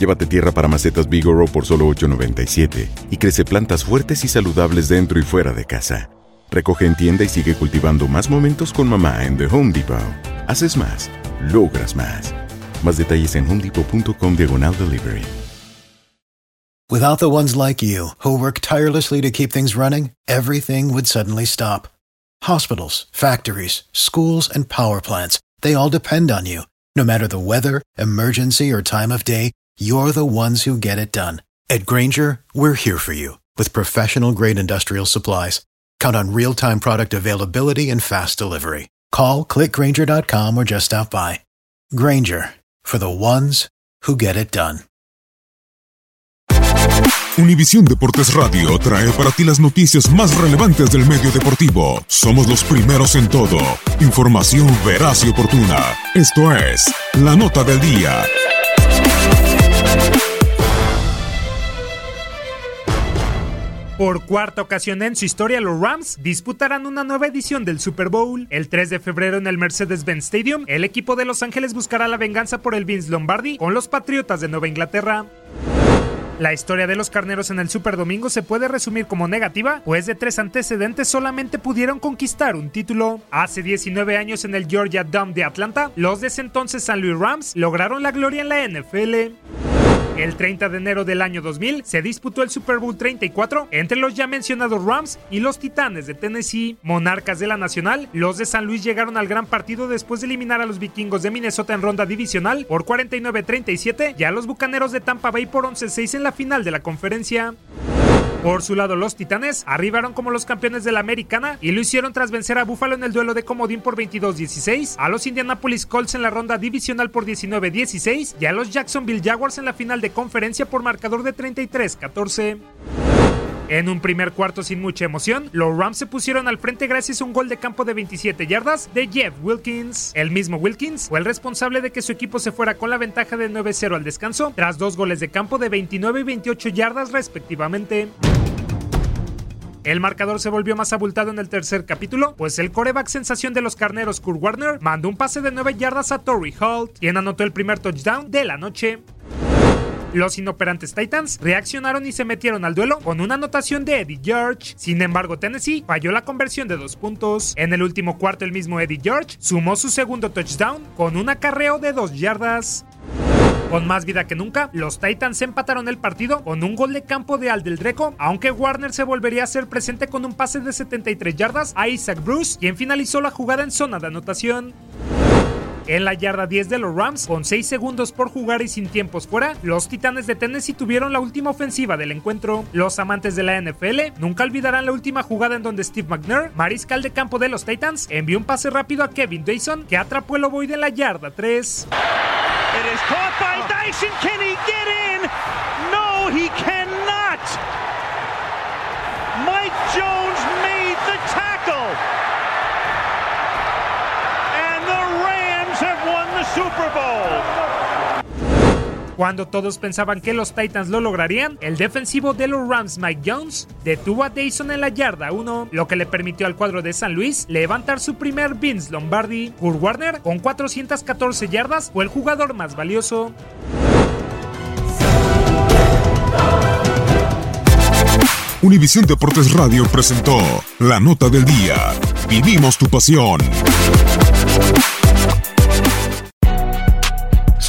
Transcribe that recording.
Llévate tierra para macetas Bigoro por solo $8.97 y crece plantas fuertes y saludables dentro y fuera de casa. Recoge en tienda y sigue cultivando más momentos con mamá en The Home Depot. Haces más, logras más. Más detalles en homedepot.com diagonal delivery. Without the ones like you, who work tirelessly to keep things running, everything would suddenly stop. Hospitals, factories, schools, and power plants, they all depend on you. No matter the weather, emergency, or time of day, you're the ones who get it done. At Granger, we're here for you with professional grade industrial supplies. Count on real time product availability and fast delivery. Call clickgranger.com or just stop by. Granger for the ones who get it done. Univisión Deportes Radio trae para ti las noticias más relevantes del medio deportivo. Somos los primeros en todo. Información veraz y oportuna. Esto es La Nota del Día. Por cuarta ocasión en su historia, los Rams disputarán una nueva edición del Super Bowl. El 3 de febrero en el Mercedes-Benz Stadium, el equipo de Los Ángeles buscará la venganza por el Vince Lombardi con los Patriotas de Nueva Inglaterra. La historia de los carneros en el Super Domingo se puede resumir como negativa, pues de tres antecedentes solamente pudieron conquistar un título. Hace 19 años en el Georgia Dome de Atlanta, los de entonces San Luis Rams lograron la gloria en la NFL. El 30 de enero del año 2000 se disputó el Super Bowl 34 entre los ya mencionados Rams y los Titanes de Tennessee. Monarcas de la Nacional, los de San Luis llegaron al gran partido después de eliminar a los vikingos de Minnesota en ronda divisional por 49-37 y a los Bucaneros de Tampa Bay por 11-6 en la final de la conferencia. Por su lado, los Titanes arribaron como los campeones de la Americana y lo hicieron tras vencer a Buffalo en el duelo de comodín por 22-16, a los Indianapolis Colts en la ronda divisional por 19-16 y a los Jacksonville Jaguars en la final de conferencia por marcador de 33-14. En un primer cuarto sin mucha emoción, los Rams se pusieron al frente gracias a un gol de campo de 27 yardas de Jeff Wilkins. El mismo Wilkins fue el responsable de que su equipo se fuera con la ventaja de 9-0 al descanso, tras dos goles de campo de 29 y 28 yardas respectivamente. El marcador se volvió más abultado en el tercer capítulo, pues el coreback sensación de los carneros Kurt Warner mandó un pase de 9 yardas a Torrey Holt, quien anotó el primer touchdown de la noche. Los inoperantes Titans reaccionaron y se metieron al duelo con una anotación de Eddie George. Sin embargo, Tennessee falló la conversión de dos puntos. En el último cuarto, el mismo Eddie George sumó su segundo touchdown con un acarreo de dos yardas. Con más vida que nunca, los Titans empataron el partido con un gol de campo de Al del Dreco, aunque Warner se volvería a ser presente con un pase de 73 yardas a Isaac Bruce, quien finalizó la jugada en zona de anotación. En la yarda 10 de los Rams, con 6 segundos por jugar y sin tiempos fuera, los Titanes de Tennessee tuvieron la última ofensiva del encuentro. Los amantes de la NFL nunca olvidarán la última jugada en donde Steve McNair, mariscal de campo de los Titans, envió un pase rápido a Kevin Dyson que atrapó el ovoide en la yarda 3. Is caught by Dyson. Can he get in? No, he cannot. Mike Jones made the tackle. And the Rams have won the Super Bowl. Cuando todos pensaban que los Titans lo lograrían, el defensivo de los Rams, Mike Jones, detuvo a Dyson en la yarda 1, lo que le permitió al cuadro de San Luis levantar su primer Vince Lombardi. Kurt Warner, con 414 yardas, fue el jugador más valioso. Univisión Deportes Radio presentó La Nota del Día. Vivimos tu pasión.